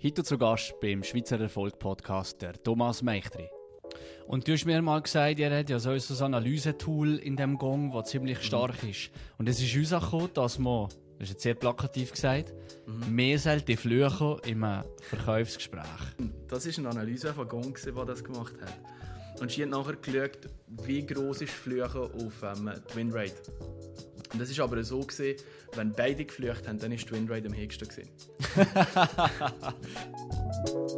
Heute zu Gast beim Schweizer Erfolg Podcast der Thomas Meichtri. Und du hast mir mal gesagt, ihr habt ja so ein Analysetool in dem Gong, das ziemlich stark ist. Und es ist uns auch gekommen, dass man, das ist jetzt sehr plakativ gesagt, mhm. mehr sollte fluchen im Verkaufsgespräch. Das ist eine Analyse von Gong, die das gemacht hat. Und sie hat nachher geschaut, wie groß ist Fluchen auf ähm, die Winrate. Und das ist aber so gesehen, wenn beide geflucht haben, dann ist die Winrate am höchsten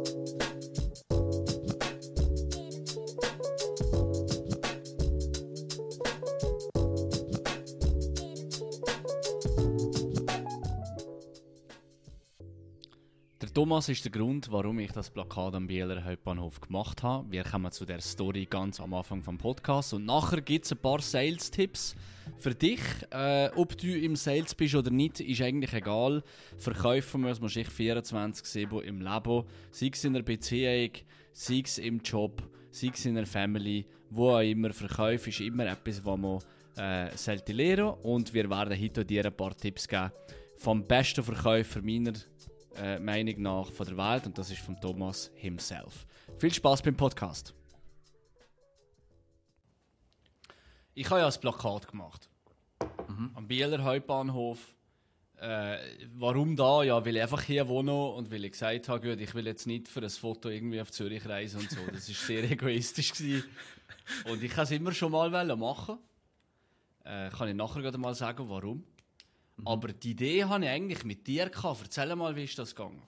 Thomas ist der Grund, warum ich das Plakat am Bieler Hauptbahnhof gemacht habe. Wir kommen zu der Story ganz am Anfang vom Podcast und nachher gibt es ein paar Sales-Tipps für dich. Äh, ob du im Sales bist oder nicht, ist eigentlich egal. Verkaufen muss man sich 24-7 im Leben, sei es in der Beziehung, sei es im Job, sei es in der Family, wo auch immer. Verkauf ist immer etwas, was man äh, sollte lernen und wir werden heute dir ein paar Tipps geben vom besten Verkäufer meiner äh, Meinung nach von der Welt und das ist von Thomas himself. Viel Spaß beim Podcast. Ich habe ja ein Plakat gemacht. Mhm. Am Bieler Hauptbahnhof. Äh, warum da? Ja, weil ich einfach hier wohne und weil ich gesagt habe, gut, ich will jetzt nicht für ein Foto irgendwie auf Zürich reisen und so. Das war sehr egoistisch. Gewesen. Und ich kann es immer schon mal machen. Äh, kann ich nachher mal sagen, warum. Aber die Idee habe ich eigentlich mit dir gehabt. Erzähl mal, wie ist das gegangen?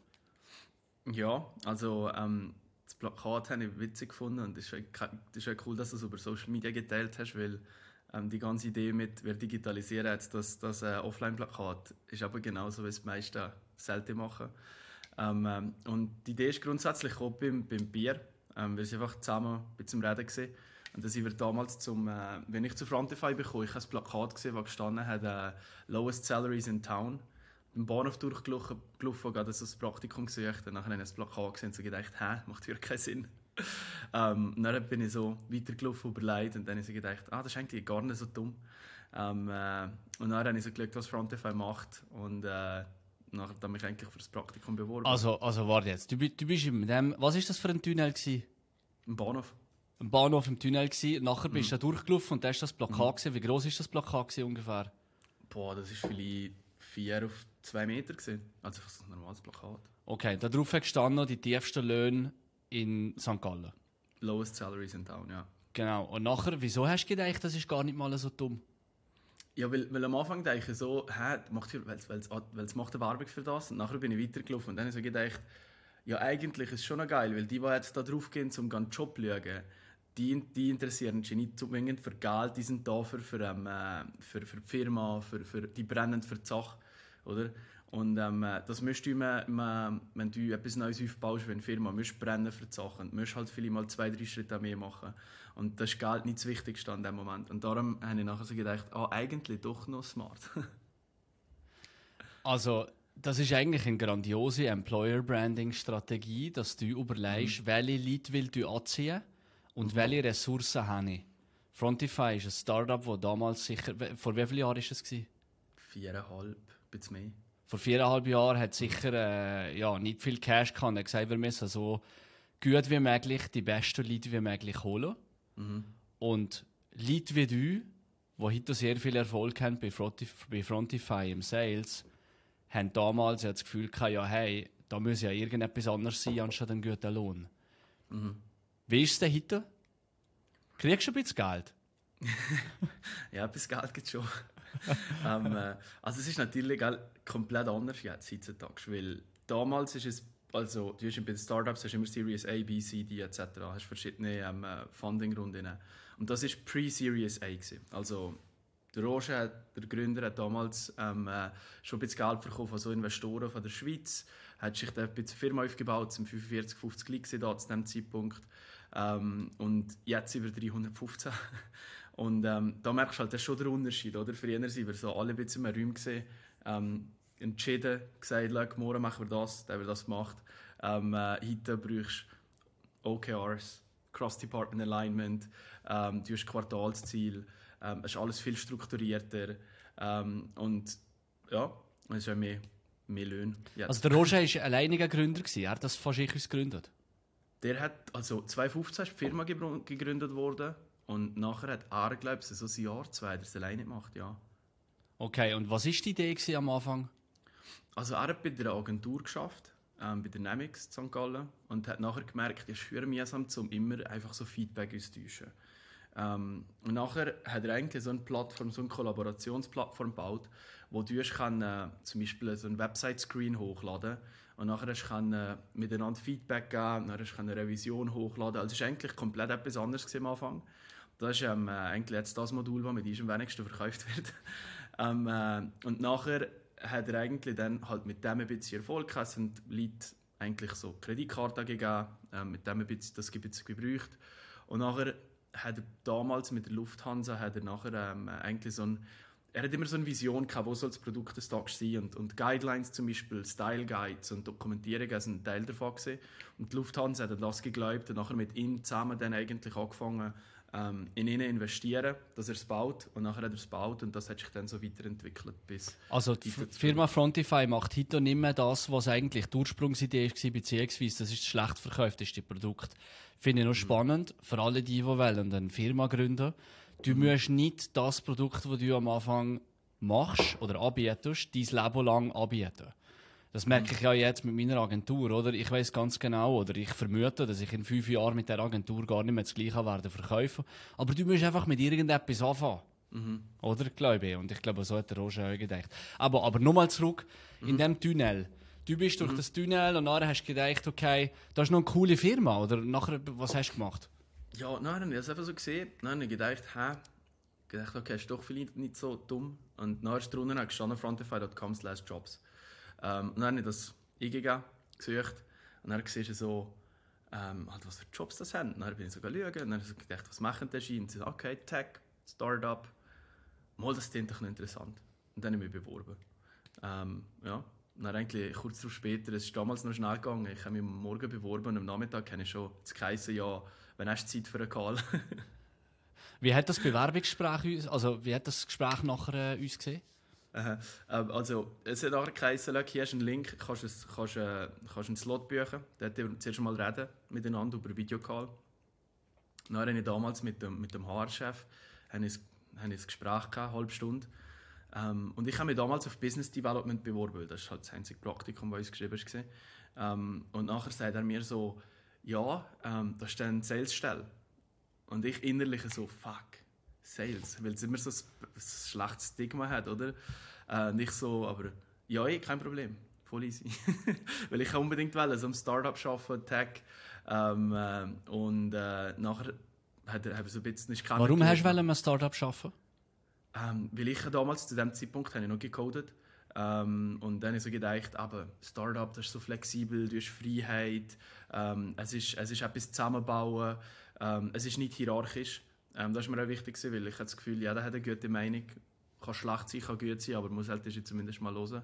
Ja, also ähm, das Plakat habe ich witzig gefunden und es ist, ist cool, dass du es über Social Media geteilt hast, weil ähm, die ganze Idee mit, wir digitalisieren jetzt das, das äh, Offline-Plakat ist aber genauso, wie es die meisten selten machen. Ähm, ähm, und die Idee ist grundsätzlich auch beim, beim Bier. Ähm, wir sind einfach zusammen bei zum Reden gesehen und sind wir damals zum, äh, wenn ich zu Frontify bekomme, ich habe ein Plakat gesehen, das gestanden hat, äh, Lowest Salaries in Town. Im Bahnhof durchgelaufen, gerade so ein Praktikum gesucht und nachher habe ich das Plakat gesehen und so gedacht, hä, macht wirklich keinen Sinn. ähm, dann bin ich so weitergelaufen, überlegt und dann habe ich so gedacht, ah, das ist eigentlich gar nicht so dumm. Ähm, äh, und dann habe ich so geschaut, was Frontify macht und äh, nachher habe ich eigentlich für das Praktikum beworben. Also, also warte jetzt, du, du bist in dem, was ist das für ein Tunnel gewesen? Im Bahnhof am Bahnhof im Tunnel gewesen. Nachher bist du mhm. da durchgelaufen und da hast das Plakat mhm. Wie groß ist das Plakat ungefähr? Boah, das ist vielleicht 4 auf 2 Meter gewesen. Also fast ein normales Plakat. Okay, da drauf gestanden die tiefsten Löhne in St. Gallen. Lowest salaries in town, ja. Genau. Und nachher, wieso hast du gedacht, das ist gar nicht mal so dumm? Ja, weil, weil am Anfang dachte ich so, hä, macht weil, weil, weil es macht eine Werbung für das. Und nachher bin ich weitergelaufen und dann habe ich so gedacht, ja, eigentlich ist es schon noch geil, weil die, die jetzt da drauf gehen, um einen Job zu schauen, die, die interessieren sich nicht unbedingt für Geld, die sind da für, für, ähm, äh, für, für die Firma, für, für, die brennen für die Sache. Oder? Und ähm, äh, das musst du immer, immer, wenn du etwas Neues aufbaust, wenn eine Firma, musst brennen für die Sachen. Du musst halt vielleicht mal zwei, drei Schritte mehr machen. Und das ist Geld nicht das Wichtigste an dem Moment. Und darum habe ich nachher so gedacht, ah, eigentlich doch noch smart. also, das ist eigentlich eine grandiose Employer-Branding-Strategie, dass du überlegst, mhm. welche Leute will du anziehen und welche Ressourcen habe ich? Frontify ist ein Startup, das damals sicher. Vor wie vielen Jahren war es? Viereinhalb, bisschen mehr. Vor viereinhalb Jahren hat sicher äh, ja, nicht viel Cash gehabt. Er hat gesagt, wir müssen so gut wie möglich die besten Leute wie möglich holen. Mhm. Und Leute wie du, die heute sehr viel Erfolg haben bei Frontify, bei Frontify im Sales, haben damals das Gefühl gehabt, ja, hey, da muss ja irgendetwas anderes sein, anstatt einen guten Lohn. Mhm. Wie ist es denn heute? Kriegst du ein bisschen Geld? ja, ein bisschen Geld es schon. ähm, äh, also es ist natürlich komplett anders jetzt heutzutage, weil damals ist es, also du hast bei den Startups hast immer Series A, B, C, D etc. Hast verschiedene ähm, äh, Funding-Runden. Und das war Pre-Series A. Gewesen. Also der Roger, der Gründer, hat damals ähm, äh, schon ein bisschen Geld bekommen von so Investoren von der Schweiz, hat sich da ein bisschen Firma aufgebaut, sind 45, 50 Leute da zu dem Zeitpunkt. Ähm, und jetzt wir 315. Und ähm, da merkst du halt, das ist schon der Unterschied. Oder? Früher sind wir so alle ein bisschen im Raum gesehen, ähm, entschieden, gesagt, morgen machen wir das, der wird das gemacht. Ähm, äh, heute brauchst du OKRs, Cross-Department Alignment, ähm, du hast Quartalsziel, ähm, es ist alles viel strukturierter. Ähm, und ja, es ist ja mehr mehr Löhne. Also der Roger war alleiniger Gründer, er hat das fast ich gegründet? Der hat, also 2015 ist die Firma gegründet worden und nachher hat er, glaube ich, so ein Jahr, zwei, das alleine gemacht, ja. Okay, und was war die Idee am Anfang? Also er hat bei der Agentur geschafft, ähm, bei der Nemix St. Gallen und hat nachher gemerkt, es ist für mühsam, um immer einfach so Feedback auszutauschen. Ähm, und nachher hat er eigentlich so eine Plattform, so eine Kollaborationsplattform gebaut, wo du kann, äh, zum Beispiel so einen Website-Screen hochladen und nachher kann äh, miteinander Feedback geben, nachher kann eine Revision hochladen. Also es war eigentlich komplett etwas anderes am Anfang. Das ist ähm, äh, eigentlich jetzt das Modul, das mit uns am wenigsten verkauft wird. ähm, äh, und nachher hat er eigentlich dann halt mit dem ein bisschen Erfolg gehabt. Sind Leute eigentlich so Kreditkarten gegeben, äh, mit dem ein bisschen, das bisschen gebraucht. Und nachher hat er damals mit der Lufthansa hat er nachher ähm, eigentlich so ein er hat immer so eine Vision gehabt, wo soll das Produkt des Tages sein und, und Guidelines zum Beispiel, Style Guides und Dokumentierungen sind ein Teil davon gewesen. Und die Lufthansa hat das geglaubt und nachher mit ihm zusammen dann eigentlich angefangen, ähm, in ihn investieren, dass er es baut und nachher hat er es gebaut und das hat sich dann so weiterentwickelt bis Also die Firma Frontify macht heute nicht mehr das, was eigentlich die Ursprungsidee war, beziehungsweise das ist das schlecht verkaufteste Produkt. Finde ich noch mhm. spannend, für alle die, die wollen, eine Firma gründen. Du mhm. musst nicht das Produkt, das du am Anfang machst oder anbietest, dein Leben lang anbieten. Das merke ich ja jetzt mit meiner Agentur, oder? Ich weiß ganz genau, oder ich vermute, dass ich in fünf Jahren mit der Agentur gar nicht mehr das Gleiche werde verkaufen. Aber du musst einfach mit irgendetwas anfangen. Mhm. Oder? Glaube ich. Und ich glaube, so hat der Roger auch gedacht. Aber, aber nochmal zurück. Mhm. In dem Tunnel. Du bist durch mhm. das Tunnel und nachher hast du gedacht, okay, das ist noch eine coole Firma. Oder nachher, was hast du gemacht? Ja, nein, dann habe ich das einfach so gesehen. Dann habe ich gedacht, hä, gedacht, okay, ist doch vielleicht nicht so dumm. Und nachher ist drunter gestanden, frontify.com slash jobs. Ähm, und dann habe ich das eingegeben, gesucht und dann siehst du so, ähm, halt, was für Jobs das haben. dann bin ich so schauen und dann habe ich gedacht, was machen die Schein? Und sie so, okay, Tech, Startup, mal, das klingt doch noch interessant. Und dann habe ich mich beworben. Ähm, ja. Und dann eigentlich kurz darauf später, es ist damals noch schnell gegangen, ich habe mich am Morgen beworben und am Nachmittag habe ich schon das geheißen, ja, wenn hast du Zeit für einen Call? wie hat das Bewerbungsgespräch, also wie hat das Gespräch nachher äh, uns gesehen? Ähm, also, es hat nachher geheißen, hier hast einen Link, kannst, es, kannst, äh, kannst einen Slot buchen. Da wir zuerst mal reden miteinander über Videocall. Dann habe ich damals mit dem, mit dem HR-Chef ein, ein Gespräch gehabt, eine halbe Stunde. Ähm, und ich habe mich damals auf Business Development beworben, das ist halt das einzige Praktikum, das uns geschrieben war. Ähm, und nachher sagt er mir so, ja, ähm, da ist dann eine Sales-Stelle. Und ich innerlich so, fuck, Sales, weil es immer so ein, ein schlechtes Stigma hat, oder? Äh, nicht so, aber ja, eh, kein Problem, voll easy. weil ich unbedingt wollen, so ein Startup arbeiten, Tech. Ähm, äh, und äh, nachher hat er, so ein bisschen nicht Warum hast du ein Startup arbeiten? Ähm, weil ich damals zu dem Zeitpunkt habe ich noch gecodet ähm, und dann habe ich so gedacht, aber Startup, das ist so flexibel, du hast Freiheit, ähm, es, ist, es ist etwas zusammenbauen, ähm, es ist nicht hierarchisch. Ähm, das ist mir auch wichtig, weil ich habe das Gefühl, jeder hat eine gute Meinung, kann schlecht sein, kann gut sein, aber muss halt zumindest mal hören.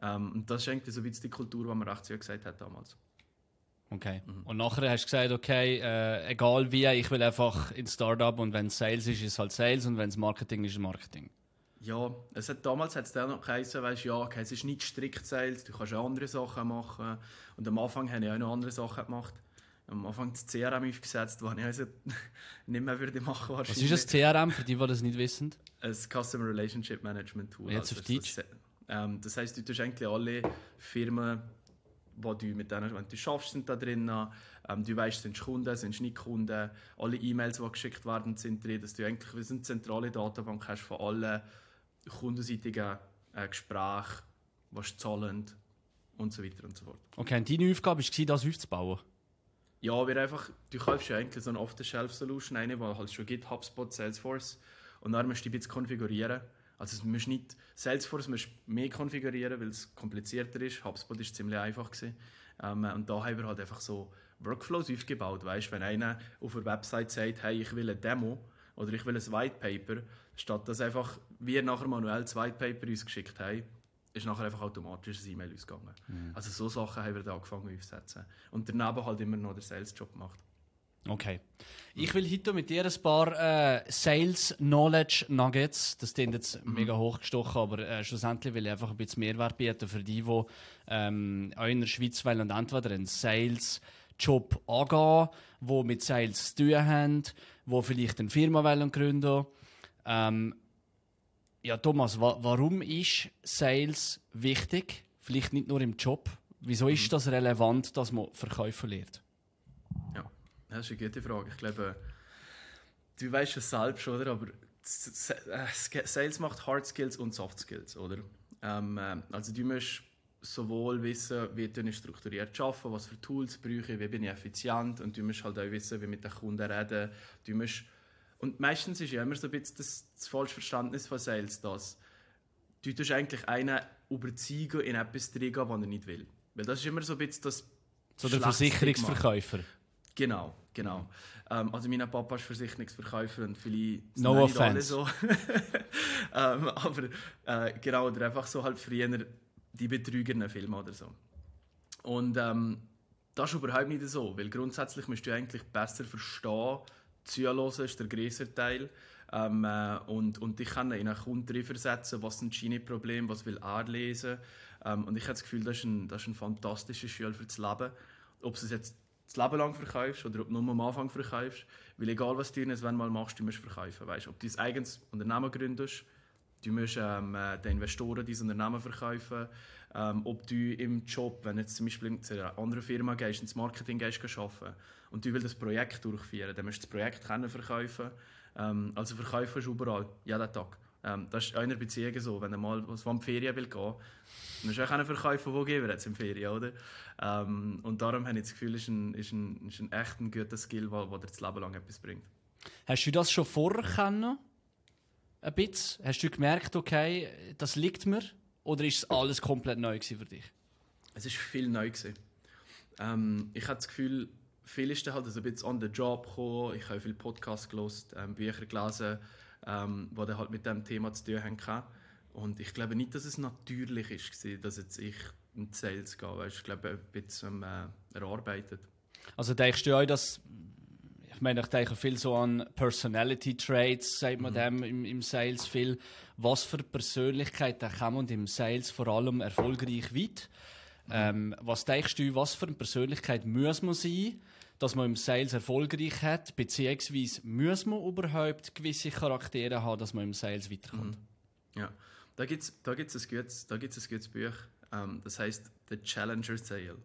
Ähm, und das ist eigentlich so ein bisschen die Kultur, die man 80 Jahre gesagt hat damals. Okay. Mhm. Und nachher hast du gesagt, okay, äh, egal wie, ich will einfach ins Startup und wenn es Sales ist, ist es halt Sales und wenn es Marketing ist, ist es Marketing. Ja, es hat, damals hat es dann noch geheißen, weißt, ja, okay, es ist nicht strikt Sales, du kannst auch andere Sachen machen. Und am Anfang habe ich auch noch andere Sachen gemacht. Am Anfang das CRM aufgesetzt, was ich also nicht mehr würde machen Was ist das CRM, für die, die das nicht wissen? Ein Customer Relationship Management Tool. Jetzt also, auf Deutsch? Das, ähm, das heisst, du tust eigentlich alle Firmen, wo du mit denen, wenn du schaffst, sind da drin. Ähm, du weißt, sind Kunden, sind nicht Kunden. Alle E-Mails, die geschickt werden, sind drin. Dass du eigentlich eine zentrale Datenbank hast von allen kundenseitigen äh, Gesprächen, was zahlen und so weiter und so fort. Okay, und deine Aufgabe war, das aufzubauen? Ja, wir einfach, du kaufst ja eigentlich so eine Off-the-Shelf-Solution rein, die halt schon gibt, HubSpot, Salesforce. Und dann musst du die ein bisschen konfigurieren. Also du musst nicht, Salesforce musst mehr konfigurieren, weil es komplizierter ist. HubSpot war ziemlich einfach. Ähm, und da haben wir halt einfach so Workflows aufgebaut. Weißt, wenn einer auf der Website sagt, hey, ich will eine Demo oder ich will ein White Paper, statt dass einfach wir nachher manuell das White Paper uns geschickt haben, ist nachher einfach automatisch ein E-Mail ausgegangen. Mhm. Also so Sachen haben wir da angefangen aufzusetzen. Und daneben halt immer noch den Sales-Job gemacht. Okay. Ich will heute mit dir ein paar äh, Sales Knowledge Nuggets, das klingt jetzt mhm. mega hochgestochen, aber äh, schlussendlich will ich einfach ein bisschen Mehrwert bieten für die, die ähm, auch in der Schweiz wollen und entweder einen Sales Job angehen, die mit Sales zu tun haben, die vielleicht eine Firma wollen gründen ähm, Ja, Thomas, wa warum ist Sales wichtig? Vielleicht nicht nur im Job. Wieso ist mhm. das relevant, dass man Verkäufer lernt? Das ist eine gute Frage. Ich glaube, du weißt es selbst, oder? Aber Sales macht Hard Skills und Soft Skills, oder? Ähm, äh, also du musst sowohl wissen, wie du strukturiert arbeiten, was für Tools brauche ich, wie bin ich effizient und du musst halt auch wissen, wie mit den Kunden reden. Du musst und meistens ist ja immer so ein bisschen das, das falsche Verständnis von Sales, dass du tust eigentlich einen überzeugen in etwas reingehen, was er nicht will. Weil das ist immer so ein bisschen das So der Versicherungsverkäufer. Genau, genau. Ähm, also mein Papa ist Versicherungsverkäufer und viele no nicht alle so. ähm, aber äh, genau, oder einfach so halt früher die betrügernden Filme oder so. Und ähm, das ist überhaupt nicht so, weil grundsätzlich musst du eigentlich besser verstehen, zuhören ist der größere Teil. Ähm, äh, und, und ich kann in einen Kunden versetzen, was sind seine Probleme, was will er lesen. Ähm, und ich habe das Gefühl, das ist ein, das ist ein fantastischer Schule für das Leben. Ob es jetzt das Leben lang verkaufst oder ob du nur am Anfang verkaufst. Weil egal was du wenn mal machst, du musst verkaufen. Weißt? Ob du dein eigenes Unternehmen gründest, du musst ähm, äh, den Investoren dein Unternehmen verkaufen. Ähm, ob du im Job, wenn du jetzt zum Beispiel zu einer anderen Firma gehst, ins Marketing gehst, arbeiten und du willst das Projekt durchführen, dann musst du das Projekt können verkaufen. Ähm, also verkaufen ist überall, jeden Tag. Ähm, das ist einer Beziehung so, wenn du mal was in die Ferien will gehen, dann musst du auch verkaufen, wo geben jetzt in Ferien, oder? Ähm, und darum habe ich das Gefühl, es ist ein, ist ein, ist ein echt ein guter Skill, der dir das Leben lang etwas bringt. Hast du das schon vorher kennen? Ein bisschen? Hast du gemerkt, okay, das liegt mir? Oder ist es alles komplett neu für dich? Es ist viel neu. Ähm, ich habe das Gefühl, viel ist halt ein bisschen on the job gekommen. Ich habe viele Podcasts gelesen, ähm, Bücher gelesen, ähm, die halt mit dem Thema zu tun haben. Und ich glaube nicht, dass es natürlich ist, dass jetzt ich in die Sales gehe. Weißt, ich glaube, ein bisschen äh, erarbeitet. Also denkst du auch, dass ich meine, ich denke viel so an Personality Traits, sagt man mhm. dem im, im, Sales viel. Was für Persönlichkeiten kommen im Sales vor allem erfolgreich weit? Mhm. Ähm, was denkst du, was für eine Persönlichkeit muss man sein, dass man im Sales erfolgreich hat, beziehungsweise muss man überhaupt gewisse Charaktere haben, dass man im Sales weiterkommt? Mhm. Ja, da gibt es da gibt's ein, gutes, da gibt's ein gutes Buch, ähm, das heißt The Challenger Sale.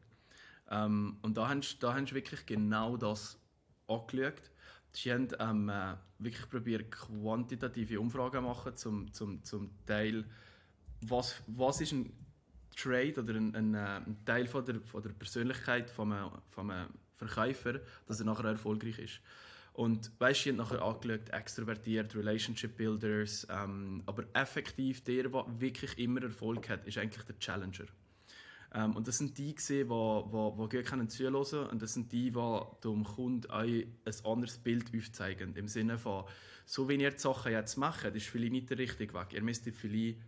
Ähm, und da haben, da haben sie wirklich genau das angeschaut. Sie haben ähm, äh, wirklich probiert, quantitative Umfragen zu machen zum, zum, zum Teil, was, was ist ein Trade oder ein, ein, äh, ein Teil von der, von der Persönlichkeit von einem, von einem Verkäufer, dass er nachher erfolgreich ist. Und weißt du, ich nachher angeschaut, extrovertiert, Relationship Builders, ähm, aber effektiv der, der wirklich immer Erfolg hat, ist eigentlich der Challenger. Ähm, und das sind die, die, wo gut können zuhören und das sind die, die dem Kunden ein anderes Bild aufzeigen. Im Sinne von, so wie ihr die Sachen jetzt macht, ist vielleicht nicht der richtige Weg. Ihr müsst vielleicht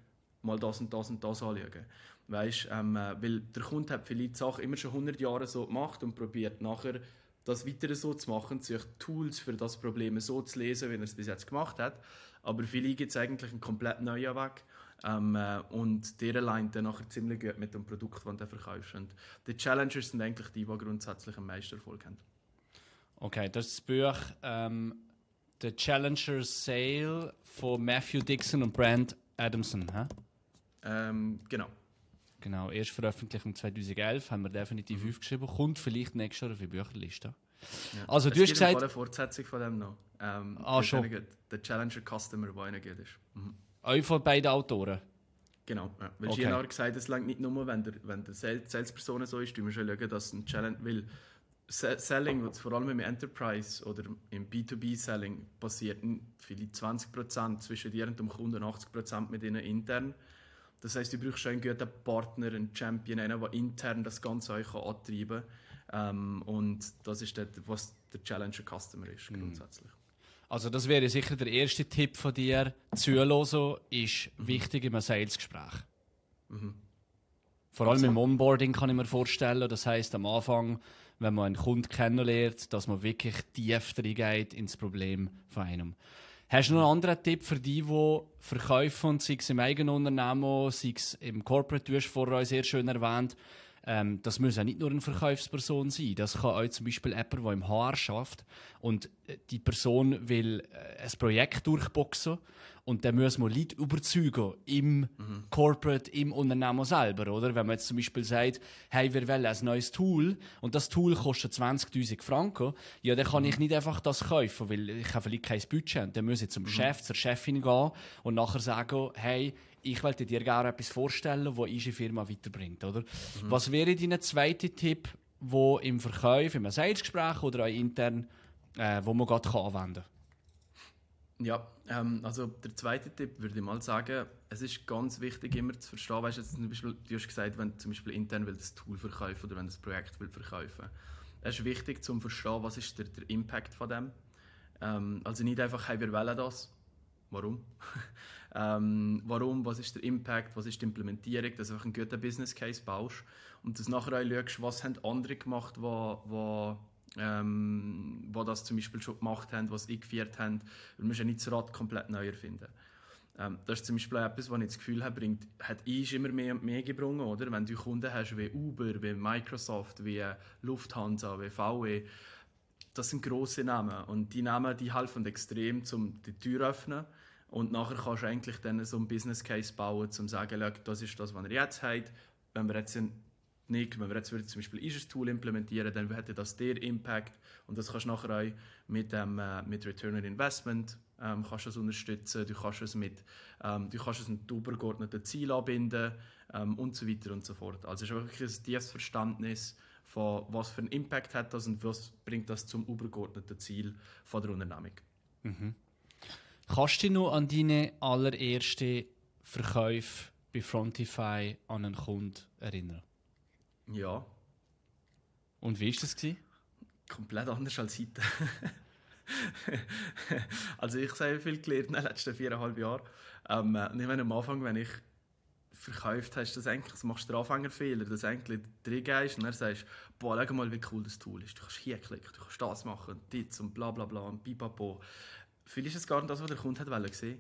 mal das und das und das anschauen. Weißt, ähm, äh, weil der Kunde hat vielleicht die Sachen immer schon 100 Jahre so gemacht und probiert nachher das weiter so zu machen, sich Tools für das Problem so zu lesen, wie er es bis jetzt gemacht hat. Aber vielleicht gibt es eigentlich einen komplett neuen Weg. Ähm, äh, und der allein dann nachher ziemlich gut mit dem Produkt, das du verkaufst. Und die Challengers sind eigentlich die, die grundsätzlich am meisten Erfolg haben. Okay, das ist das Buch ähm, The Challenger Sale von Matthew Dixon und Brand Adamson. Hä? Ähm, genau. Genau, erst veröffentlicht im 2011, haben wir definitiv mhm. aufgeschrieben. Kommt vielleicht nächstes Jahr auf die Bücherliste. Ja. Also, es du hast gesagt. eine Fortsetzung von dem noch. Ähm, ah, schon. Der Challenger Customer, der einer ist. Mhm. Auch von beiden Autoren? Genau. Ja. Weil okay. Gina gesagt es langt nicht nur, wenn der, wenn der Salesperson so ist, du musst schauen, dass ein Challenge. Weil Selling, was vor allem im Enterprise oder im B2B-Selling passiert, vielleicht 20% zwischen dir und dem Kunden, 80% mit ihnen intern. Das heißt, du brauchst schon einen guten Partner, einen Champion, einen, der intern das Ganze euch antreiben kann. Ähm, und das ist das, was der Challenger Customer ist, mhm. grundsätzlich. Also das wäre sicher der erste Tipp von dir. Zuhören ist wichtig im Salesgespräch. Mhm. Vor allem im Onboarding kann ich mir vorstellen, das heißt am Anfang, wenn man einen Kunden kennenlernt, dass man wirklich tiefer geht ins Problem von einem. Hast du noch einen anderen Tipp für die, die verkaufen, sei es im eigenen Unternehmen, sei es im Corporate, du hast vorher sehr schön erwähnt, ähm, das muss ja nicht nur eine Verkaufsperson sein. Das kann auch zum Beispiel jemand, der im HR schafft und äh, die Person will äh, ein Projekt durchboxen und dann muss man Leute überzeugen im mhm. Corporate, im Unternehmen selber, oder? Wenn man jetzt zum Beispiel sagt, hey, wir wollen ein neues Tool und das Tool kostet 20.000 Franken, ja, dann kann mhm. ich nicht einfach das kaufen, weil ich habe vielleicht kein Budget. Dann muss ich zum mhm. Chef, zur Chefin gehen und nachher sagen, hey, ich wollte dir gerne etwas vorstellen, was unsere Firma weiterbringt, oder? Mhm. Was wäre dein zweiter Tipp, wo im Verkauf, im Salesgespräch oder auch intern, äh, wo man gerade anwenden kann? Ja, ähm, also der zweite Tipp würde ich mal sagen, es ist ganz wichtig immer zu verstehen, weißt du, zum Beispiel, du hast gesagt, wenn du zum Beispiel intern will das Tool verkaufen oder wenn das Projekt will verkaufen, es ist wichtig zu verstehen, was ist der, der Impact von dem. Ähm, also nicht einfach, hey, wir wollen das. Warum? Ähm, warum? Was ist der Impact? Was ist die Implementierung? Dass du einfach einen guten Business Case baust und das nachher auch schaust, was haben andere gemacht, wo, wo ähm, wo das zum Beispiel schon gemacht haben, was eingeführt haben. Wir müssen ja nicht das Rad komplett neu erfinden. Ähm, das ist zum Beispiel etwas, was ich das Gefühl habe, bringt, hat ich immer mehr und mehr gebrungen, oder? Wenn du Kunden hast wie Uber, wie Microsoft, wie Lufthansa, wie VW, das sind große Namen und die Namen, die helfen extrem, um die Tür zu öffnen und nachher kannst du eigentlich dann so einen Business Case bauen, um zu sagen, das ist das, was ihr jetzt habt. Wenn wir jetzt nicht, wenn wir jetzt zum Beispiel ein Tool implementieren, dann hätte das der Impact und das kannst du nachher auch mit, ähm, äh, mit Return on Investment ähm, kannst das unterstützen, du kannst es mit, ähm, es übergeordneten Zielen anbinden ähm, und so weiter und so fort. Also es ist wirklich ein tiefes Verständnis von was für einen Impact hat das und was bringt das zum übergeordneten Ziel von der Unternehmung. Mhm. Kannst du dich noch an deine allererste Verkäufe bei Frontify an einen Kunden erinnern? Ja. Und wie war das? Gewesen? Komplett anders als heute. also ich habe viel gelernt in den letzten viereinhalb Jahren. Ähm, und ich meine, am Anfang, wenn ich verkauft hast, das eigentlich, das machst du den Anfängerfehler, dass du eigentlich drin gehst und dann sagst, boah, schau mal, wie cool das Tool ist. Du kannst hier klicken, du kannst das machen und das und bla bla bla und pipapo. Vielleicht ist es gar nicht das, was der Kunde hat wollen sehen.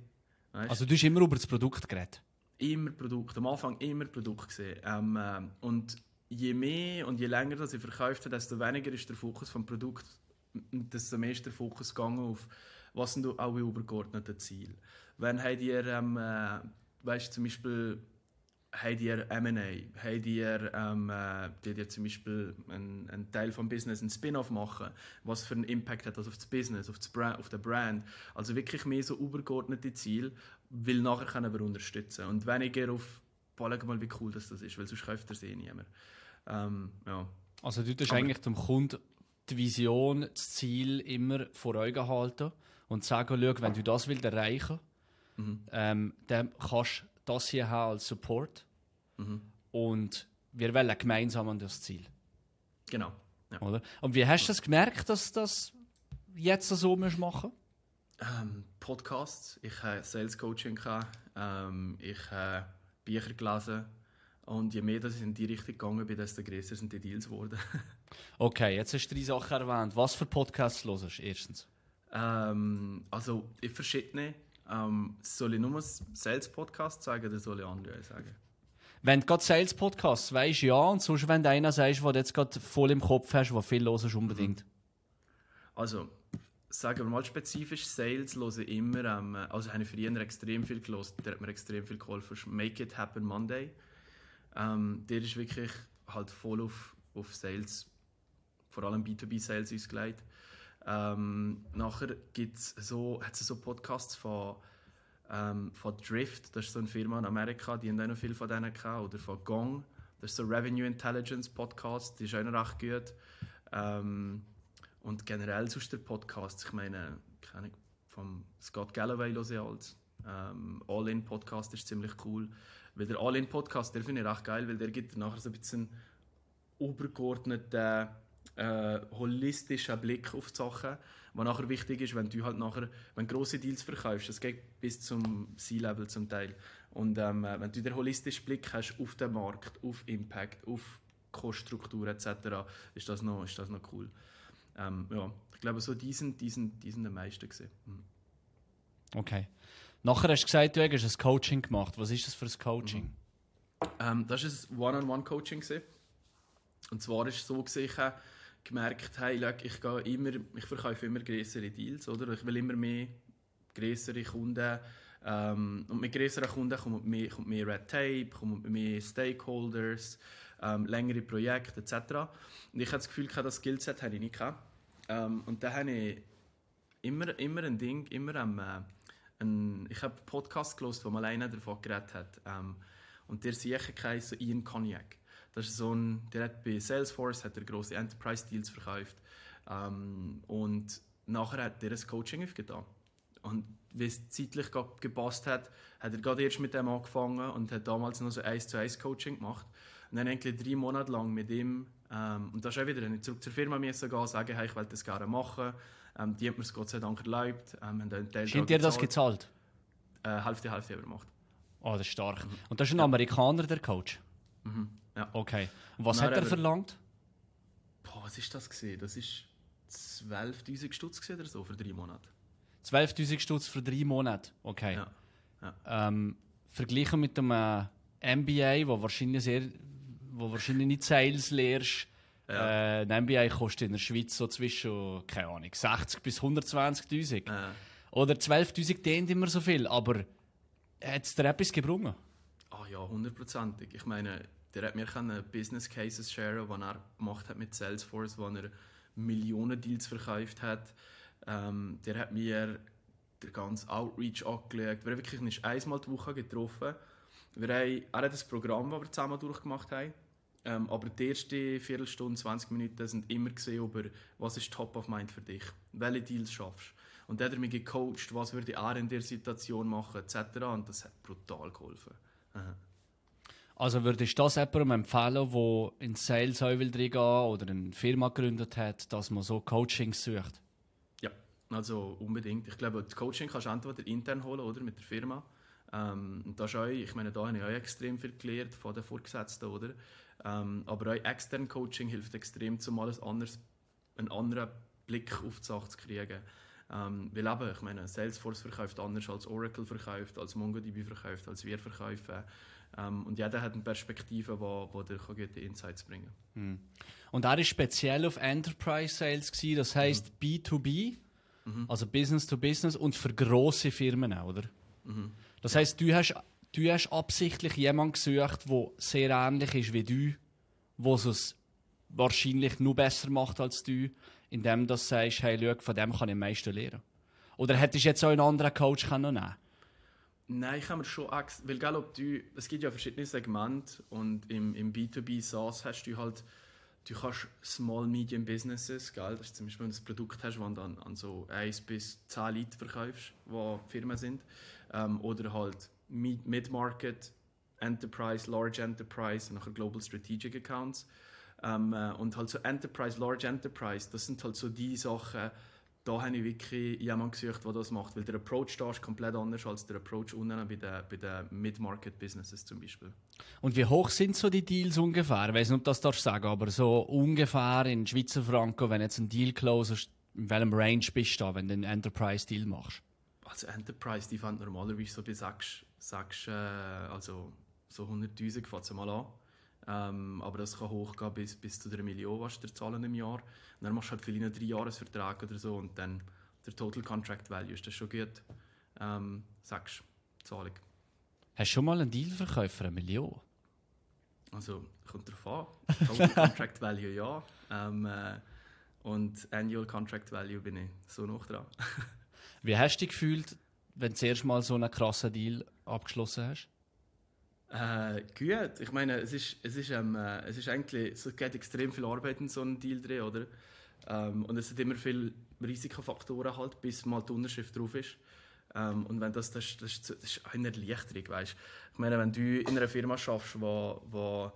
Weißt? Also du hast immer über das Produkt geredet? Immer Produkt, am Anfang immer Produkt gesehen. Ähm, äh, und je mehr und je länger das ich verkauft habe, desto weniger ist der Fokus vom Produkt, desto mehr ist der Fokus gegangen auf, was sind auch die übergeordneten Ziele. Wenn habt ihr, ähm, äh, weißt, zum Beispiel, habt ihr M&A, habt ihr, ähm, äh, ihr zum Beispiel einen, einen Teil vom Business, einen Spin-off machen, was für einen Impact hat das auf das Business, auf, das Brand, auf den Brand. Also wirklich mehr so übergeordnete Ziele, will nachher können wir unterstützen und weniger auf, boah, mal wie cool das, das ist, weil sonst kauft er sie eh niemand. Ähm, ja. Also du tust eigentlich dem Kunden die Vision, das Ziel immer vor Augen halten und sagen, schau, wenn du das willst erreichen mhm. ähm, dann kannst du das hier haben als Support mhm. und wir wollen gemeinsam an das Ziel. Genau. Ja. Oder? Und wie hast du das gemerkt, dass das jetzt so machen musst? Ähm, Podcasts, ich habe Sales Coaching, ähm, ich habe Bücher gelesen, und je mehr dass ich in die Richtung gegangen bin, desto größer sind die Deals geworden. okay, jetzt hast du drei Sachen erwähnt. Was für Podcasts hörst du erstens? Ähm, also, ich verschiedene. Ähm, soll ich nur Sales-Podcasts sagen oder soll ich andere sagen? Wenn du gerade Sales-Podcasts weißt, ja. Und sonst, wenn du einer sagst, du jetzt gerade voll im Kopf hast, was viel hörst, unbedingt. Mhm. Also, sagen wir mal spezifisch, Sales höre ich immer, ähm, also habe ich früher extrem viel gelesen, der hat mir extrem viel geholfen. Make It Happen Monday. Ähm, der ist wirklich halt voll auf, auf Sales, vor allem B2B-Sales ausgelegt. Ähm, nachher gibt's so, hat es so Podcasts von, ähm, von Drift, das ist so eine Firma in Amerika, die haben auch noch viel von denen gehabt, oder von Gong, das ist so Revenue Intelligence Podcast, die ist auch noch recht gut. Ähm, und generell sonst der Podcast, ich meine, keine vom Scott Galloway höre ich als. Ähm, All-In-Podcast ist ziemlich cool. Weil der All-In-Podcast, der finde ich recht geil, weil der gibt nachher so ein bisschen übergeordneten, äh, holistischen Blick auf die Sachen, was nachher wichtig ist, wenn du halt nachher, wenn grosse Deals verkaufst, das geht bis zum C-Level zum Teil. Und ähm, wenn du den holistischen Blick hast auf den Markt, auf Impact, auf Koststruktur etc., ist das noch, ist das noch cool. Ähm, ja, ich glaube, so diesen, diesen, diesen am meisten gesehen. Mhm. Okay. Nachher hast du gesagt, du hast ein Coaching gemacht. Was ist das für ein Coaching? Mhm. Ähm, das war ein One-on-One-Coaching. Und zwar war es so, gewesen, ich habe gemerkt, hey, ich, gehe immer, ich verkaufe immer größere Deals. Oder? Ich will immer mehr größere Kunden. Ähm, und mit größeren Kunden kommt mehr, kommt mehr Red Tape, kommt mehr Stakeholders, ähm, längere Projekte etc. Und ich hatte das Gefühl, das Skillset habe ich nicht. Ähm, und da habe ich immer, immer ein Ding, immer am, äh, ein, ich habe einen Podcast gelesen, wo mal einer davon geredet hat. Ähm, und der sicher so Ian Cognac. Das ist so ein, der hat bei Salesforce hat er große Enterprise Deals verkauft ähm, und nachher hat er ein Coaching aufgetan. Und wie es zeitlich gepasst hat, hat er gerade erst mit dem angefangen und hat damals noch so 1 zu 1 Coaching gemacht. Und dann eigentlich drei Monate lang mit ihm, ähm, und da ist auch wieder, ich zurück zur Firma müssen gehen, sagen, hey, ich will das gerne machen. Ähm, die hat mir es Gott sei Dank erlaubt. Ähm, Stimmt dir das gezahlt? Äh, Hälfte, Hälfte gemacht. Oh, das ist stark. Mhm. Und das ist ein ja. Amerikaner, der Coach? Mhm. Ja. Okay. Und was Nein, hat er verlangt? Boah, was ist das gesehen? Das ist 12'000 Stutz oder so für drei Monate. 12'000 Stutz für drei Monate? Okay. Ja. ja. Ähm, verglichen mit dem äh, MBA, wo wahrscheinlich sehr wo wahrscheinlich nicht Sales lehrst. Ja. Äh, ein MBA kostet in der Schweiz so zwischen, keine Ahnung, 60 bis 120'000. Ja. Oder 12'000 dient immer so viel, aber hat es dir etwas gebrungen? Ah oh ja, hundertprozentig. Ich meine, der hat mir Business Cases share, die er gemacht hat mit Salesforce, wo er Millionen Deals verkauft hat. Ähm, der hat mir den ganzen Outreach angelegt. Wir haben wirklich nicht einmal die Woche getroffen. Wir haben, er hat das Programm, das wir zusammen durchgemacht haben. Ähm, aber die ersten Viertelstunde, 20 Minuten sind immer gesehen über, was ist top of mind für dich, welche Deals schaffst. Und dann hat er mich gecoacht, was würde er in der Situation machen, etc. Und das hat brutal geholfen. Aha. Also würdest du das jemandem empfehlen, der in Sales auch will reingehen oder eine Firma gegründet hat, dass man so Coachings sucht? Ja, also unbedingt. Ich glaube, das Coaching kannst du entweder intern holen oder mit der Firma. Ähm, das ist auch, ich meine, da habe ich auch extrem viel gelernt von den Vorgesetzten, oder? Ähm, aber auch extern Coaching hilft extrem, um alles anders, einen anderen Blick auf die Sache zu kriegen. Ähm, weil eben, ich meine, Salesforce verkauft anders als Oracle verkauft, als MongoDB verkauft, als wir verkaufen. Ähm, und jeder hat eine Perspektive, wo, wo dir gute Insights bringen kann. Mhm. Und er war speziell auf Enterprise Sales, gewesen, das heisst mhm. B2B, mhm. also Business to Business und für grosse Firmen auch, oder? Mhm. Das heisst, du hast du hast absichtlich jemanden gesucht, der sehr ähnlich ist wie du, der es wahrscheinlich nur besser macht als du, indem du sagst, hey, schau, von dem kann ich am meisten lernen. Oder hättest du jetzt auch einen anderen Coach können nehmen Nein, ich habe mir schon Angst, weil gell, ob du, es gibt ja verschiedene Segmente und im, im B2B SaaS hast du halt, du kannst Small Medium Businesses, gell, das ist zum Beispiel, wenn du ein Produkt hast, das du an, an so 1 bis 10 Leute verkaufst, die Firmen sind, ähm, oder halt Mid-Market, Enterprise, Large Enterprise und nachher Global Strategic Accounts. Ähm, äh, und halt so Enterprise, Large Enterprise, das sind halt so die Sachen, da habe ich wirklich jemanden gesucht, der das macht. Weil der Approach da ist komplett anders als der Approach unten bei den, bei den Mid-Market-Businesses zum Beispiel. Und wie hoch sind so die Deals ungefähr? Ich weiß nicht, ob das darfst sagen, aber so ungefähr in Schweizer Franken, wenn jetzt ein Deal closest, in welchem Range bist du da, wenn du einen Enterprise-Deal machst? Also Enterprise, die fängt normalerweise so bei 6, 6 äh, also so 100'000 fängt mal an. Ähm, aber das kann hochgehen bis, bis zu einer Million, was du zahlen im Jahr. Und dann machst du halt vielleicht einen 3 Jahresvertrag oder so und dann der Total Contract Value ist das schon gut. Ähm, sagst Zahlung. Hast du schon mal einen Deal verkauft für eine Million? Also, kommt darauf an. Total Contract Value ja. Ähm, äh, und Annual Contract Value bin ich so noch dran. Wie hast du dich gefühlt, wenn du zuerst mal so einen krassen Deal abgeschlossen hast? Äh, gut. Ich meine, es ist, es ist, ähm, äh, es ist eigentlich, es geht extrem viel Arbeit in so einem Deal drin, oder? Ähm, und es sind immer viele Risikofaktoren halt, bis mal die Unterschrift drauf ist. Ähm, und wenn das, das, das, das ist eine Erleichterung, weißt Ich meine, wenn du in einer Firma schaffst, wo, wo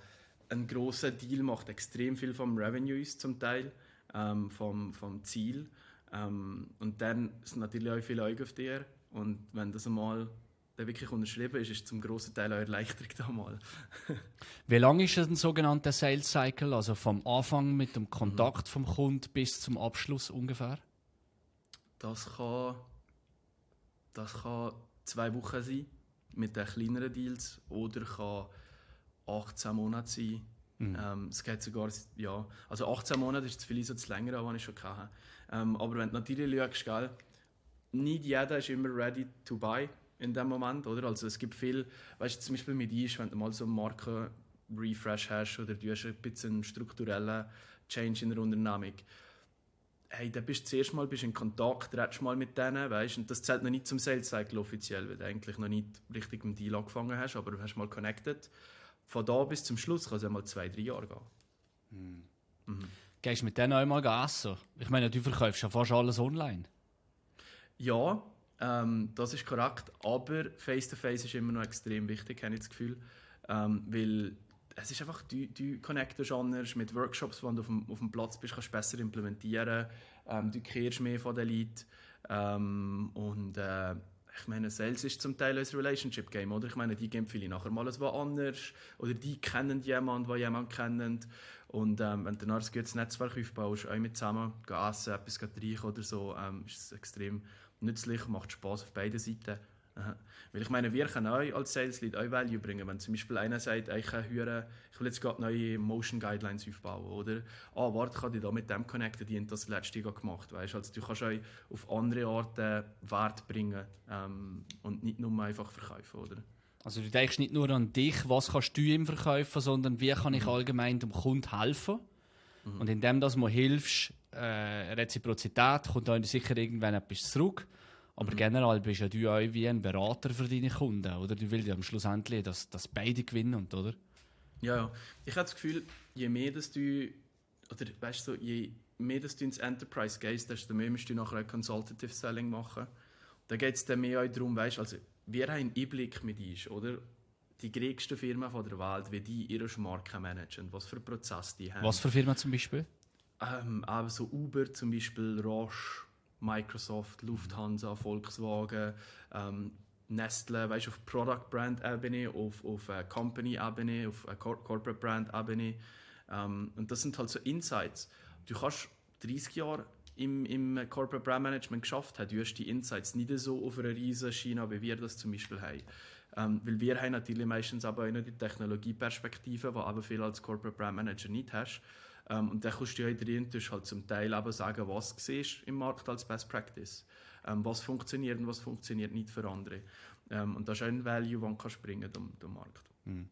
ein großer Deal macht, extrem viel vom Revenue ist zum Teil, ähm, vom, vom Ziel, ähm, und dann sind natürlich auch viele Augen auf dir. Und wenn das einmal der wirklich unterschrieben ist, ist zum grossen Teil auch Erleichterung damals. Wie lange ist ein sogenannter Sales Cycle, also vom Anfang mit dem Kontakt mhm. vom Kunden bis zum Abschluss ungefähr? Das kann, das kann zwei Wochen sein mit den kleineren Deals oder kann 18 Monate sein. Mhm. Ähm, es geht sogar, ja, also 18 Monate ist vielleicht so das längere, was ich schon hatte. Ähm, aber wenn du natürlich schaust, gell, nicht jeder ist immer ready to buy in dem Moment, oder? Also es gibt viel, weißt du, zum Beispiel mit Eis, wenn du mal so einen Marken-Refresh hast oder du hast ein bisschen einen strukturellen Change in der Unternehmung, hey, dann bist du zuerst mal bist in Kontakt, redest mal mit denen, weißt und das zählt noch nicht zum Sales Cycle offiziell, weil du eigentlich noch nicht richtig mit dem Deal angefangen hast, aber du hast mal connected. Von da bis zum Schluss kann es ja mal zwei, drei Jahre gehen. Hm. Mhm. Gehst du mit denen einmal essen? Ich meine, du verkaufst ja fast alles online. Ja, ähm, das ist korrekt. Aber Face-to-Face -face ist immer noch extrem wichtig, habe ich das Gefühl. Ähm, weil es ist einfach, du, du connectest anders mit Workshops, wenn du auf dem, auf dem Platz bist, kannst du besser implementieren. Ähm, du kehrst mehr von den Leuten. Ähm, und äh, ich meine, Sales ist zum Teil ein Relationship-Game, oder? Ich meine, die geben viele nachher mal etwas anders. Oder die kennen jemanden, der jemanden kennt. Und ähm, wenn du dann ein gutes Netzwerk aufbaust, auch mit zusammen, gehen essen, etwas trinken oder so, ähm, ist es extrem nützlich, macht Spaß auf beiden Seiten. Aha. Weil ich meine, wir können auch als Sales Lead auch Value bringen. Wenn zum Beispiel einer sagt, ich, hören, ich will jetzt gerade neue Motion Guidelines aufbauen, oder? Ah, warte, kann ich da mit dem connecten, die haben das letzte Jahr gemacht, weißt? Also du kannst auch auf andere Arten Wert bringen ähm, und nicht nur einfach verkaufen, oder? Also du denkst nicht nur an dich, was kannst du ihm verkaufen, sondern wie kann ich mhm. allgemein dem Kunden helfen? Mhm. Und indem dass du hilfst, äh, Reziprozität kommt dann sicher irgendwann etwas zurück. Aber mhm. generell bist ja du auch wie ein Berater für deine Kunden, oder? Du willst ja am Schluss endlich, dass, dass beide gewinnen, oder? Ja, ja. Ich habe das Gefühl, je mehr dass du, oder weißt du, je mehr dass du ins Enterprise gehst, desto mehr musst du nachher Consultative Selling machen. Da geht es dann mehr auch darum, weißt also wir haben einen Einblick mit uns, oder? Die größten Firmen der Welt, wie die ihre Marken managen, was für Prozesse die haben. Was für Firmen zum Beispiel? Ähm, so Uber zum Beispiel, Roche, Microsoft, Lufthansa, Volkswagen, ähm, Nestle, weißt auf Product Brand Ebene, auf, auf uh, Company Ebene, auf uh, Corporate Brand Ebene. Ähm, und das sind halt so Insights. Du kannst 30 Jahre im, im Corporate Brand Management geschafft haben, du hast die Insights nicht so auf einer riesen Schiene, wie wir das zum Beispiel haben. Ähm, weil wir haben natürlich meistens aber auch die Technologieperspektive, die aber viel als Corporate Brand Manager nicht hast. Ähm, und dann kannst du ja drin halt zum Teil eben sagen, was du siehst im Markt als Best Practice. Ähm, was funktioniert und was funktioniert nicht für andere. Ähm, und das ist ein Value, den du kannst bringen dem, dem Markt. Mhm.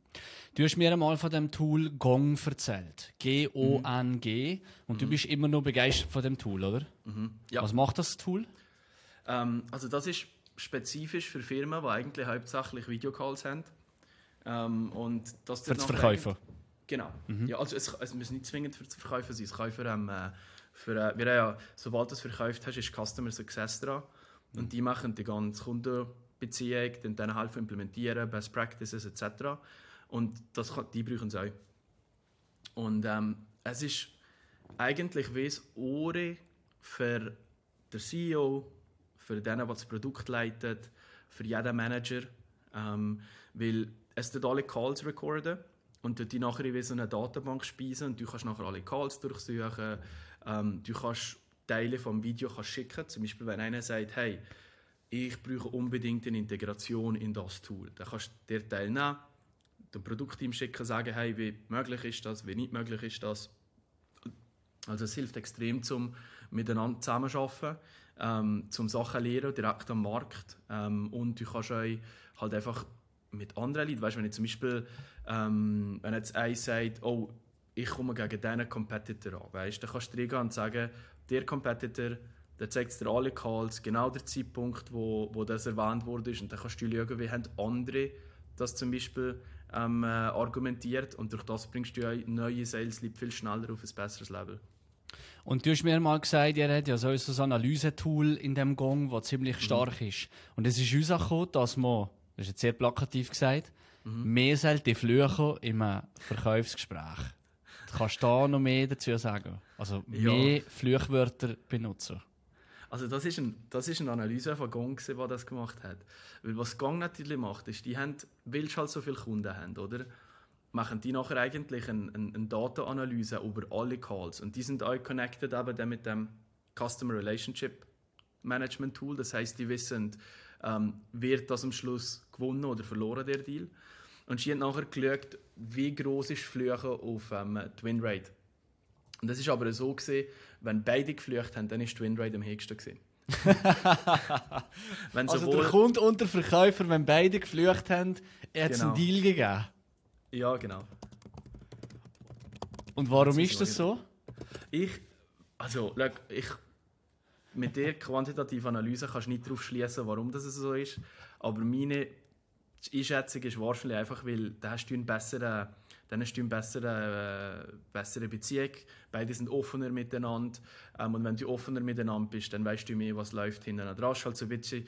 Du hast mir einmal von dem Tool Gong erzählt. G-O-N-G. Mhm. Und mhm. du bist immer noch begeistert von dem Tool, oder? Mhm. Ja. Was macht das Tool? Ähm, also das ist spezifisch für Firmen, die eigentlich hauptsächlich Videocalls haben. Ähm, und das für das Verkäufer? Genau. Mhm. Ja, also es, es muss nicht zwingend für zu verkaufen sein. Es kann für, ähm, für äh, wir ja, sobald du es verkauft hast, ist Customer Success dran. Mhm. Und die machen die ganze Kundenbeziehung, dann, dann helfen implementieren, Best Practices etc. Und das kann, die brauchen es auch. Und ähm, es ist eigentlich wie das Ohr für den CEO, für den, der das Produkt leitet, für jeden Manager, ähm, weil es tut alle Calls recorden und die nachher in so eine Datenbank speisen und du kannst nachher alle Calls durchsuchen, ähm, du kannst Teile vom Video kannst schicken, zum Beispiel wenn einer sagt, hey, ich brauche unbedingt eine Integration in das Tool, dann kannst du dir teilnehmen, dem Produktteam schicken, sagen, hey, wie möglich ist das, wie nicht möglich ist das. Also es hilft extrem zum miteinander zusammenarbeiten, ähm, zum Sachen lernen direkt am Markt. Ähm, und du kannst euch halt einfach mit anderen Leuten, weißt, du, wenn ich zum Beispiel ähm, wenn jetzt einer sagt, oh, ich komme gegen diesen Competitor an, weißt, dann kannst du reingehen und sagen, der Competitor, der zeigt dir alle Calls, genau der Zeitpunkt, wo, wo das erwähnt wurde und dann kannst du schauen, wie haben andere das zum Beispiel ähm, äh, argumentiert und durch das bringst du neue Sales viel schneller auf ein besseres Level. Und du hast mir mal gesagt, ihr habt ja so ein Analyse-Tool in dem Gong, das ziemlich mhm. stark mhm. ist. Und es ist uns auch dass man, das ist jetzt sehr plakativ gesagt, Mhm. Mehr sollte fluchen im Verkaufsgespräch. Du kannst da noch mehr dazu sagen. Also mehr ja. Fluchwörter benutzen. Also das ist, ein, das ist eine Analyse von Gong, die das gemacht hat. Weil was Gong natürlich macht, ist, die haben, weil sie halt so viele Kunden haben, oder? machen die nachher eigentlich eine, eine, eine Datenanalyse über alle Calls. Und die sind auch connected eben mit dem Customer Relationship Management Tool. Das heißt, die wissen, ähm, wird das am Schluss gewonnen oder verloren, der Deal. Und sie haben nachher geschaut, wie groß ist Flüche auf ähm, die Winrate. Und das ist aber so gesehen, wenn beide geflücht haben, dann ist die Winrate am höchsten gesehen. also der Kunde und der Verkäufer, wenn beide geflücht haben, hat es genau. einen Deal gegeben. Ja, genau. Und warum ist, das so? Ich, also, ich, mit der quantitativen Analyse kannst du nicht darauf schließen, warum das so ist. Aber meine Einschätzung ist wahrscheinlich einfach, weil da hast du einen besseren, dann hast du eine bessere, äh, bessere Beziehung. Beide sind offener miteinander. Ähm, und wenn du offener miteinander bist, dann weißt du mehr, was läuft hinten dran. So ein bisschen,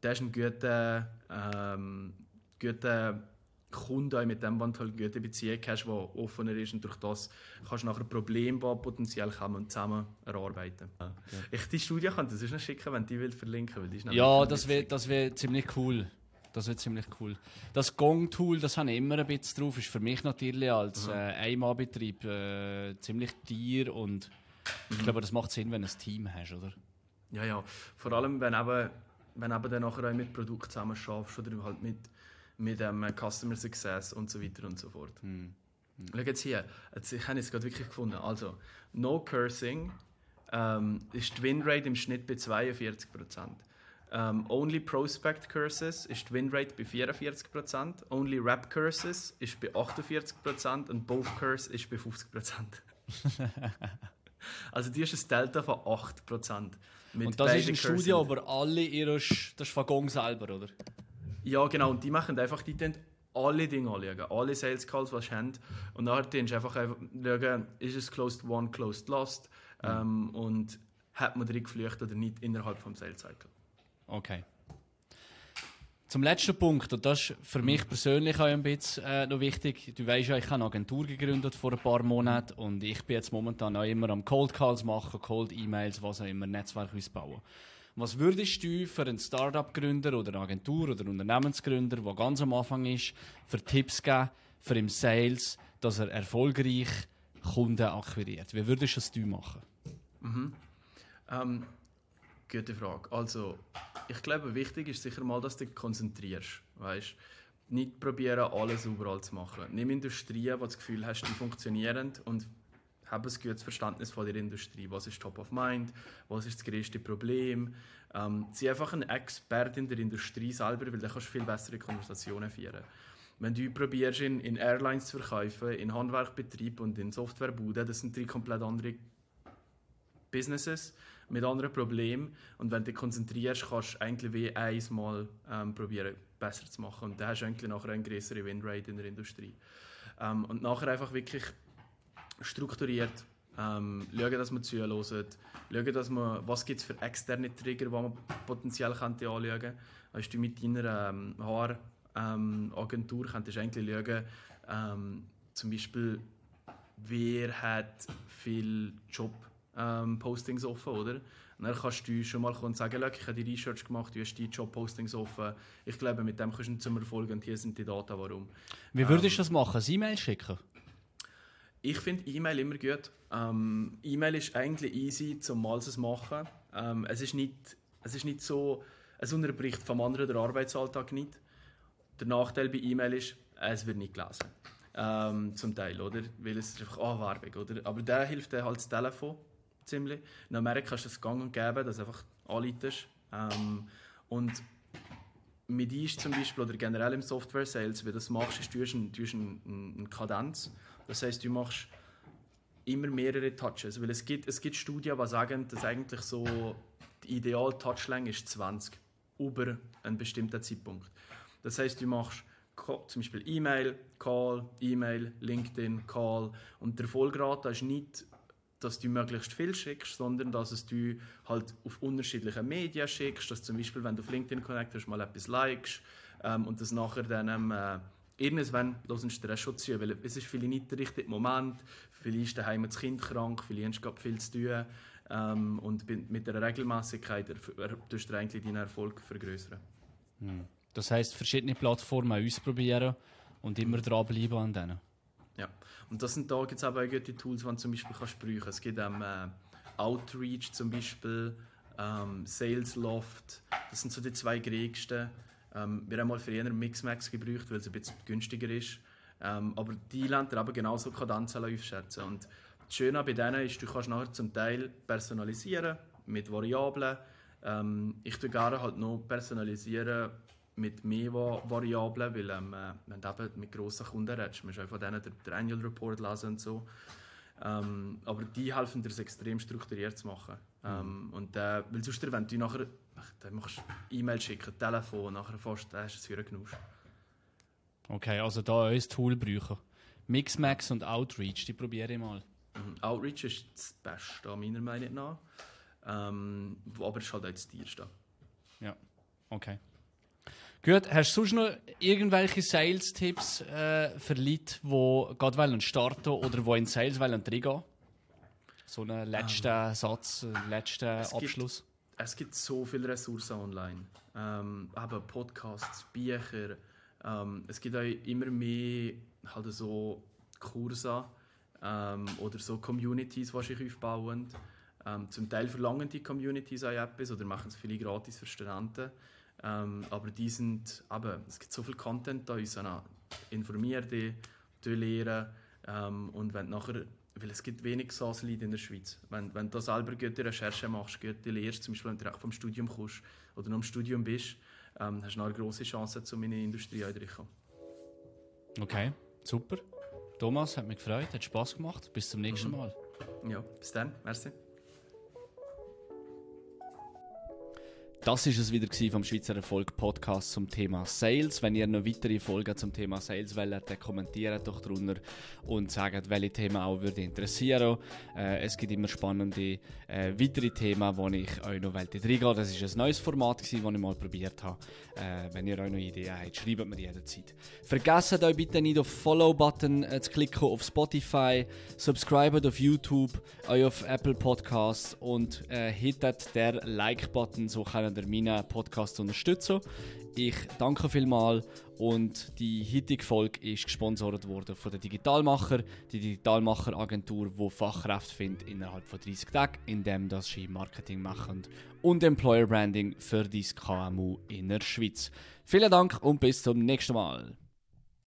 das ist ein guter, ähm, guter Kunden mit dem, wenn du halt eine gute Beziehung hast, die offener ist und durch das kannst du nachher Probleme, die potenziell kommen, zusammen erarbeiten. Ja. Ich, die Studie kann das noch schicken, wenn die will verlinken will. Ja, das wäre das wär ziemlich cool. Das wird ziemlich cool. Das Gong-Tool, das habe ich immer ein bisschen drauf, ist für mich natürlich als äh, Einmalbetrieb äh, ziemlich tier und ich mhm. glaube, das macht Sinn, wenn du ein Team hast, oder? Ja, ja. Vor allem, wenn eben, wenn eben dann nachher auch mit Produkt zusammen schaffst oder halt mit mit dem ähm, Customer Success und so weiter und so fort. Mhm. Mhm. Schau jetzt hier, jetzt, ich habe es gerade wirklich gefunden. Also, No Cursing ähm, ist die Winrate im Schnitt bei 42%. Um, ähm, only Prospect Curses ist die Winrate bei 44%. Only Rap Curses ist bei 48% und Both Curse ist bei 50%. also die ist ein Delta von 8%. und das ist eine Studie über alle ihre... Das ist von Gong selber, oder? Ja, genau. Und die machen einfach, die alle Dinge anschauen, alle Sales Calls, die sie haben. Und nachher du einfach schauen, ist es Closed One, Closed Lost mhm. ähm, und hat man drin geflüchtet oder nicht innerhalb des Sales Cycle. Okay. Zum letzten Punkt, und das ist für mich persönlich auch ein bisschen äh, noch wichtig. Du weißt ja, ich habe eine Agentur gegründet vor ein paar Monaten und ich bin jetzt momentan auch immer am Cold Calls machen, Cold E-Mails, was auch immer, Netzwerk ausbauen. Was würdest du für einen Startup-Gründer oder eine Agentur oder Unternehmensgründer, der ganz am Anfang ist, für Tipps geben, für im Sales, dass er erfolgreich Kunden akquiriert? Wie würdest du das du machen? Mhm. Ähm, gute Frage. Also, ich glaube, wichtig ist sicher mal, dass du dich konzentrierst. Weißt? Nicht probieren, alles überall zu machen. Nimm Industrien, du das Gefühl hast, die funktionieren und habe ein gutes Verständnis von der Industrie. Was ist top of mind? Was ist das größte Problem? Ähm, sei einfach ein Experte in der Industrie selber, weil dann kannst du viel bessere Konversationen führen. Wenn du probierst, in, in Airlines zu verkaufen, in Handwerkbetrieb und in Softwarebuden, das sind drei komplett andere Businesses mit anderen Problemen. Und wenn du dich konzentrierst, kannst du eigentlich wie einmal ähm, probieren, besser zu machen. Und dann hast du eigentlich nachher eine größere Winrate in der Industrie. Ähm, und nachher einfach wirklich strukturiert ähm, schauen, dass man zuhören, schauen, dass man, was gibt es für externe Trigger, die man potenziell könnte anschauen könnte. Weißt du, mit deiner ähm, HR-Agentur ähm, könntest eigentlich schauen, ähm, zum Beispiel, wer hat viel Job-Postings ähm, offen, oder? Und dann kannst du schon mal sagen, ich habe die Research gemacht, du hast die Job-Postings offen. Ich glaube, mit dem kannst du zum Erfolg und hier sind die Daten, warum. Wie würdest du das machen? Ein E-Mail schicken? Ich finde E-Mail immer gut. Ähm, E-Mail ist eigentlich easy zum mal zu machen. Ähm, es, ist nicht, es ist nicht so, es unterbricht vom anderen den Arbeitsalltag nicht. Der Nachteil bei E-Mail ist, es wird nicht gelesen. Ähm, zum Teil, oder? Weil es ist einfach oh, Werbung, oder? Aber da hilft dann halt das Telefon ziemlich. In Amerika ist es gang und gäbe, dass du einfach anleitest. Ähm, und mit ist zum Beispiel, oder generell im Software-Sales, wie du das machst, ist, du eine, eine, eine Kadenz. Das heißt, du machst immer mehrere Touches. Weil es gibt, es gibt Studien, die sagen, dass eigentlich so die ideale Touchlänge ist 20 über einen bestimmten Zeitpunkt. Das heißt, du machst zum Beispiel E-Mail, Call, E-Mail, LinkedIn, Call und der Erfolgrate ist nicht, dass du möglichst viel schickst, sondern dass es du halt auf unterschiedliche Medien schickst, dass zum Beispiel, wenn du auf LinkedIn connectest, mal etwas likest ähm, und das nachher dann ähm, äh, irgendwann hören sie dir schon zu, weil es ist vielleicht nicht der richtige Moment, vielleicht ist daheim das Kind krank, vielleicht hast du viel zu tun. ähm, und mit der Regelmäßigkeit tust du eigentlich deinen Erfolg vergrößern. Hm. Das heißt, verschiedene Plattformen ausprobieren und immer dranbleiben an denen. Ja, und das sind da gibt es auch gute Tools, die du zum Beispiel kannst brauchen. Es gibt ähm, äh, Outreach zum Beispiel, ähm, Salesloft. Das sind so die zwei gängigsten. Ähm, wir haben mal für einen Mixmax gebraucht, weil es ein bisschen günstiger ist. Ähm, aber die lernt er aber genauso Kadenzen aufschätzen. Und das Schöne bei denen ist, du kannst nachher zum Teil personalisieren mit Variablen. Ähm, ich tue gerne halt noch personalisieren mit mehr Variablen, weil ähm, äh, wenn du eben mit grossen Kunden redest, musst du von denen den, den Annual Report lesen und so. Ähm, aber die helfen dir, es extrem strukturiert zu machen. Mhm. Ähm, und, äh, weil sonst, wenn du nachher dann machst E-Mail schicken, Telefon, nachher fast, dann hast du es für einen Okay, also da ein Tool brauchen. Mixmax und Outreach, die probiere ich mal. Mhm. Outreach ist das Beste, meiner Meinung nach. Ähm, aber es ist halt auch das teuerste. Ja, okay. Gut, hast du sonst noch irgendwelche Sales-Tipps äh, für Leute, die gerade starten oder die in Sales wollen reingehen So einen letzten ähm, Satz, einen letzten es Abschluss. Gibt, es gibt so viele Ressourcen online. Ähm, eben Podcasts, Bücher. Ähm, es gibt auch immer mehr halt so Kurse ähm, oder so Communities, die sich aufbauen. Ähm, zum Teil verlangen die Communities auch etwas oder machen es viele gratis für Studenten. Ähm, aber die sind, aber es gibt so viel Content da, uns informier dich, du lernen ähm, und wenn nachher, weil es gibt wenig SaaS-Leute in der Schweiz. Wenn, wenn du selber gute Recherche machst, gute lehrst, zum Beispiel wenn du direkt vom Studium kommst oder noch im Studium bist, ähm, hast du eine große Chance, zu meiner Industrie einzukommen. Okay, super. Thomas, hat mich gefreut, hat Spaß gemacht. Bis zum nächsten mhm. Mal. Ja, bis dann. Merci. Das ist es wieder vom Schweizer Erfolg Podcast zum Thema Sales. Wenn ihr noch weitere Folgen zum Thema Sales wollt, dann kommentiert doch drunter und sagt, welche Themen auch würde interessieren. Äh, es gibt immer spannende äh, weitere Themen, wo ich euch noch reingehen Das ist ein neues Format, das ich mal probiert habe. Äh, wenn ihr euch noch Ideen habt, schreibt mir jederzeit. Vergesst euch bitte nicht auf Follow-Button äh, zu klicken auf Spotify, subscribt auf YouTube, euch auf Apple Podcasts und äh, hittet der Like-Button, so können ihr meinen Podcast unterstützen. Ich danke vielmals und die heutige Folge ist gesponsert worden von der Digitalmacher, die Digitalmacher Agentur, die Fachkräfte findet innerhalb von 30 Tagen, indem das sie Marketing machen und Employer Branding für dein KMU in der Schweiz. Vielen Dank und bis zum nächsten Mal.